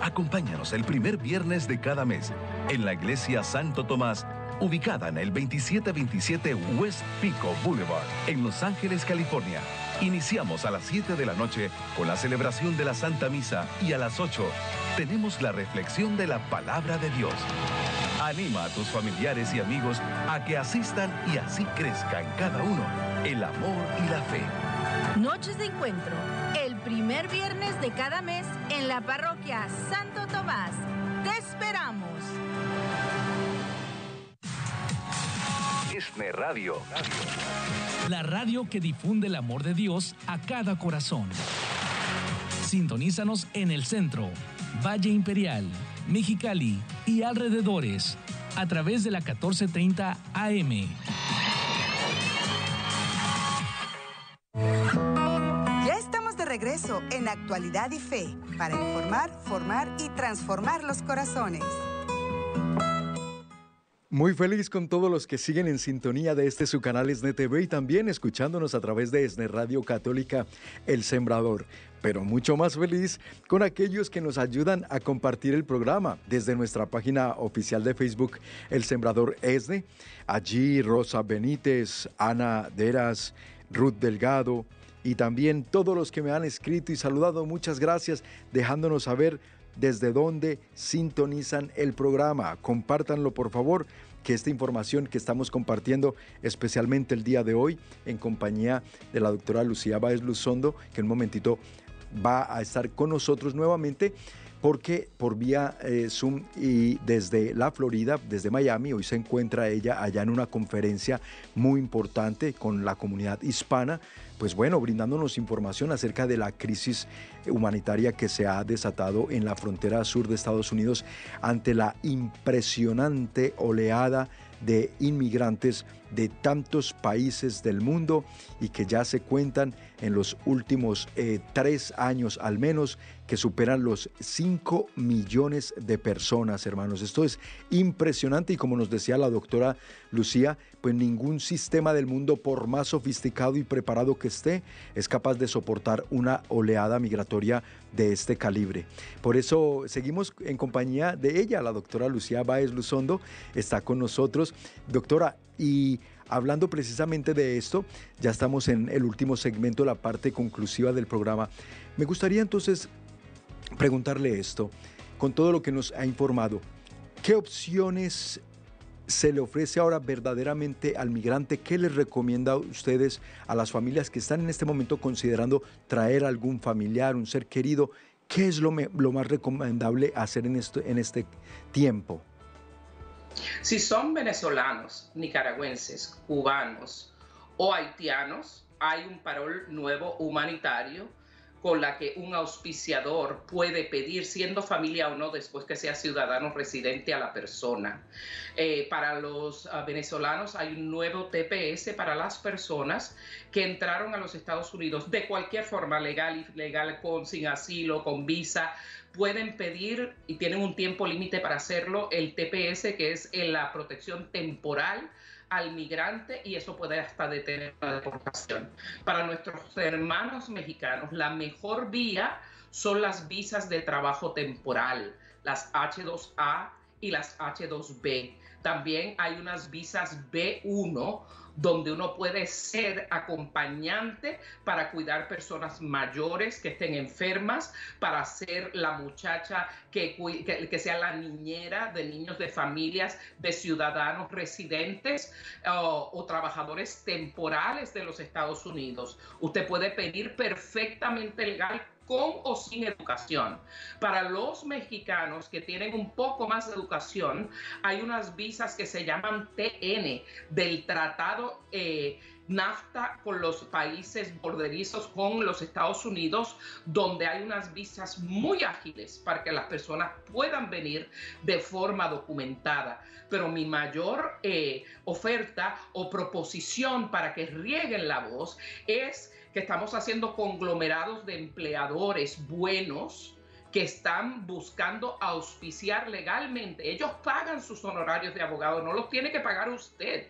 Acompáñanos el primer viernes de cada mes en la Iglesia Santo Tomás ubicada en el 2727 West Pico Boulevard, en Los Ángeles, California. Iniciamos a las 7 de la noche con la celebración de la Santa Misa y a las 8 tenemos la reflexión de la palabra de Dios. Anima a tus familiares y amigos a que asistan y así crezcan cada uno el amor y la fe. Noches de encuentro, el primer viernes de cada mes en la parroquia Santo Tomás. Te esperamos. Disney Radio. La radio que difunde el amor de Dios a cada corazón. Sintonízanos en el centro, Valle Imperial, Mexicali y alrededores a través de la 1430 AM. Ya estamos de regreso en Actualidad y Fe para informar, formar y transformar los corazones. Muy feliz con todos los que siguen en sintonía de este su canal ESNE TV y también escuchándonos a través de ESNE Radio Católica El Sembrador. Pero mucho más feliz con aquellos que nos ayudan a compartir el programa desde nuestra página oficial de Facebook El Sembrador ESNE. Allí Rosa Benítez, Ana Deras, Ruth Delgado y también todos los que me han escrito y saludado. Muchas gracias dejándonos saber desde dónde sintonizan el programa. Compártanlo por favor, que esta información que estamos compartiendo, especialmente el día de hoy, en compañía de la doctora Lucía Báez Luzondo, que en un momentito va a estar con nosotros nuevamente porque por vía eh, Zoom y desde la Florida, desde Miami, hoy se encuentra ella allá en una conferencia muy importante con la comunidad hispana, pues bueno, brindándonos información acerca de la crisis humanitaria que se ha desatado en la frontera sur de Estados Unidos ante la impresionante oleada de inmigrantes de tantos países del mundo y que ya se cuentan en los últimos eh, tres años al menos que superan los 5 millones de personas, hermanos. Esto es impresionante y como nos decía la doctora Lucía, pues ningún sistema del mundo, por más sofisticado y preparado que esté, es capaz de soportar una oleada migratoria de este calibre. Por eso seguimos en compañía de ella, la doctora Lucía Báez Luzondo, está con nosotros. Doctora, y hablando precisamente de esto, ya estamos en el último segmento, la parte conclusiva del programa. Me gustaría entonces preguntarle esto, con todo lo que nos ha informado, ¿qué opciones se le ofrece ahora verdaderamente al migrante? ¿Qué les recomienda a ustedes a las familias que están en este momento considerando traer algún familiar, un ser querido? ¿Qué es lo, lo más recomendable hacer en, en este tiempo? Si son venezolanos, nicaragüenses, cubanos o haitianos, hay un parol nuevo humanitario con la que un auspiciador puede pedir, siendo familia o no, después que sea ciudadano residente a la persona. Eh, para los ah, venezolanos hay un nuevo TPS para las personas que entraron a los Estados Unidos de cualquier forma, legal, ilegal, con, sin asilo, con visa, pueden pedir y tienen un tiempo límite para hacerlo el TPS, que es la protección temporal al migrante y eso puede hasta detener la deportación. Para nuestros hermanos mexicanos, la mejor vía son las visas de trabajo temporal, las H2A y las H2B. También hay unas visas B1 donde uno puede ser acompañante para cuidar personas mayores que estén enfermas, para ser la muchacha que, que, sea la niñera de niños de familias de ciudadanos residentes o trabajadores temporales de los Estados Unidos. Usted puede pedir perfectamente legal con o sin educación. Para los mexicanos que tienen un poco más de educación, hay unas visas que se llaman TN del Tratado eh, NAFTA con los países borderizos con los Estados Unidos, donde hay unas visas muy ágiles para que las personas puedan venir de forma documentada. Pero mi mayor eh, oferta o proposición para que rieguen la voz es que estamos haciendo conglomerados de empleadores buenos que están buscando auspiciar legalmente. Ellos pagan sus honorarios de abogado, no los tiene que pagar usted.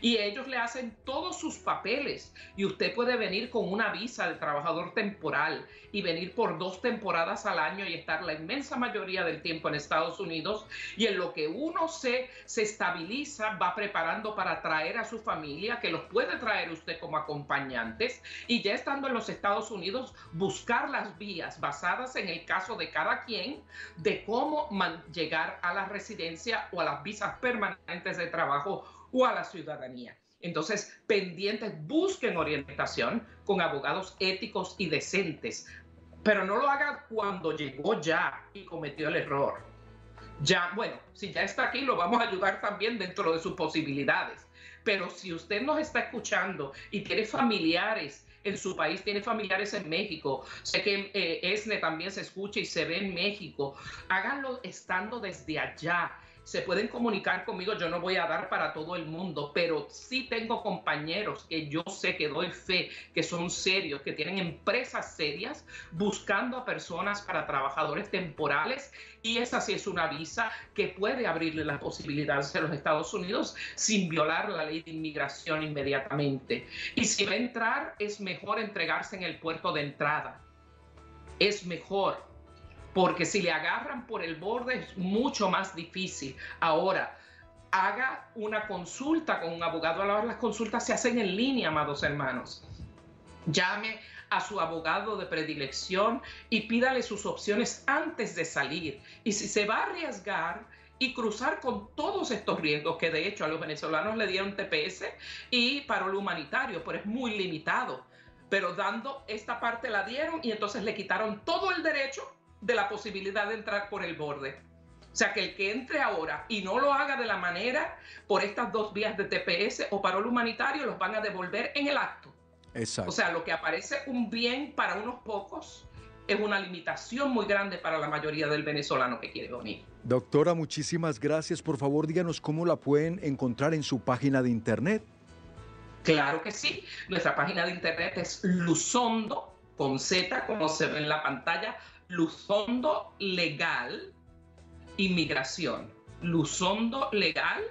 Y ellos le hacen todos sus papeles. Y usted puede venir con una visa de trabajador temporal y venir por dos temporadas al año y estar la inmensa mayoría del tiempo en Estados Unidos. Y en lo que uno se, se estabiliza va preparando para traer a su familia, que los puede traer usted como acompañantes. Y ya estando en los Estados Unidos buscar las vías basadas en el caso de cada quien de cómo llegar a la residencia o a las visas permanentes de trabajo o a la ciudadanía. Entonces, pendientes, busquen orientación con abogados éticos y decentes, pero no lo hagan cuando llegó ya y cometió el error. Ya, bueno, si ya está aquí, lo vamos a ayudar también dentro de sus posibilidades. Pero si usted nos está escuchando y tiene familiares en su país, tiene familiares en México, sé que eh, ESNE también se escucha y se ve en México, háganlo estando desde allá se pueden comunicar conmigo, yo no voy a dar para todo el mundo, pero sí tengo compañeros que yo sé que doy fe, que son serios, que tienen empresas serias buscando a personas para trabajadores temporales y esa sí es una visa que puede abrirle las posibilidades a los Estados Unidos sin violar la ley de inmigración inmediatamente. Y si va a entrar, es mejor entregarse en el puerto de entrada. Es mejor porque si le agarran por el borde es mucho más difícil. Ahora, haga una consulta con un abogado. Las consultas se hacen en línea, amados hermanos. Llame a su abogado de predilección y pídale sus opciones antes de salir. Y si se va a arriesgar y cruzar con todos estos riesgos, que de hecho a los venezolanos le dieron TPS y parol humanitario, pero es muy limitado. Pero dando esta parte la dieron y entonces le quitaron todo el derecho de la posibilidad de entrar por el borde. O sea, que el que entre ahora y no lo haga de la manera por estas dos vías de TPS o parol humanitario, los van a devolver en el acto. Exacto. O sea, lo que aparece un bien para unos pocos es una limitación muy grande para la mayoría del venezolano que quiere venir. Doctora, muchísimas gracias. Por favor, díganos cómo la pueden encontrar en su página de internet. Claro que sí. Nuestra página de internet es Luzondo, con Z, como se ve en la pantalla, Luzondo Legal Inmigración. Luzondo Legal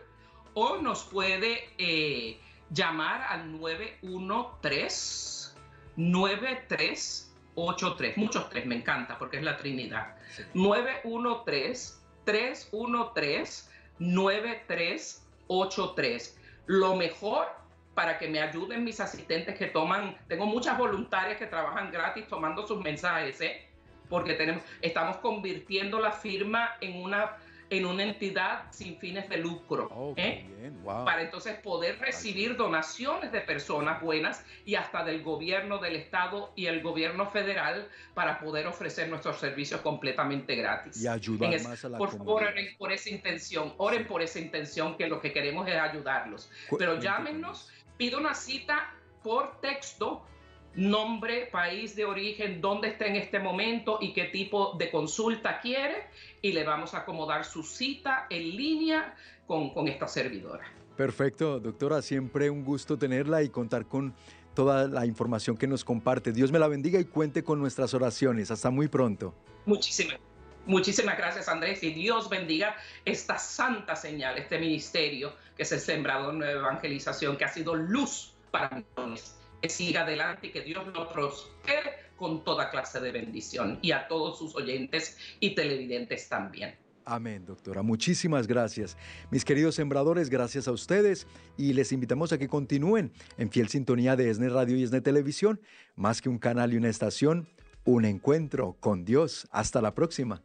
o nos puede eh, llamar al 913 9383. Muchos tres, me encanta porque es la Trinidad. 913 313 9383. Lo mejor para que me ayuden mis asistentes que toman, tengo muchas voluntarias que trabajan gratis tomando sus mensajes, ¿eh? Porque tenemos, estamos convirtiendo la firma en una, en una entidad sin fines de lucro, oh, ¿eh? para entonces poder recibir donaciones de personas buenas y hasta del gobierno del estado y el gobierno federal para poder ofrecer nuestros servicios completamente gratis. Y ayudar más a la Por favor, oren por esa intención, oren por esa intención que lo que queremos es ayudarlos. Pero llámenos, pido una cita por texto nombre, país de origen, dónde está en este momento y qué tipo de consulta quiere y le vamos a acomodar su cita en línea con, con esta servidora. Perfecto, doctora, siempre un gusto tenerla y contar con toda la información que nos comparte. Dios me la bendiga y cuente con nuestras oraciones. Hasta muy pronto. Muchísimas, muchísimas gracias, Andrés, y Dios bendiga esta santa señal, este ministerio que es el sembrador de evangelización, que ha sido luz para nosotros que siga adelante y que Dios lo prospere con toda clase de bendición y a todos sus oyentes y televidentes también. Amén, doctora. Muchísimas gracias. Mis queridos sembradores, gracias a ustedes y les invitamos a que continúen en fiel sintonía de ESNE Radio y ESNE Televisión, más que un canal y una estación, un encuentro con Dios. Hasta la próxima.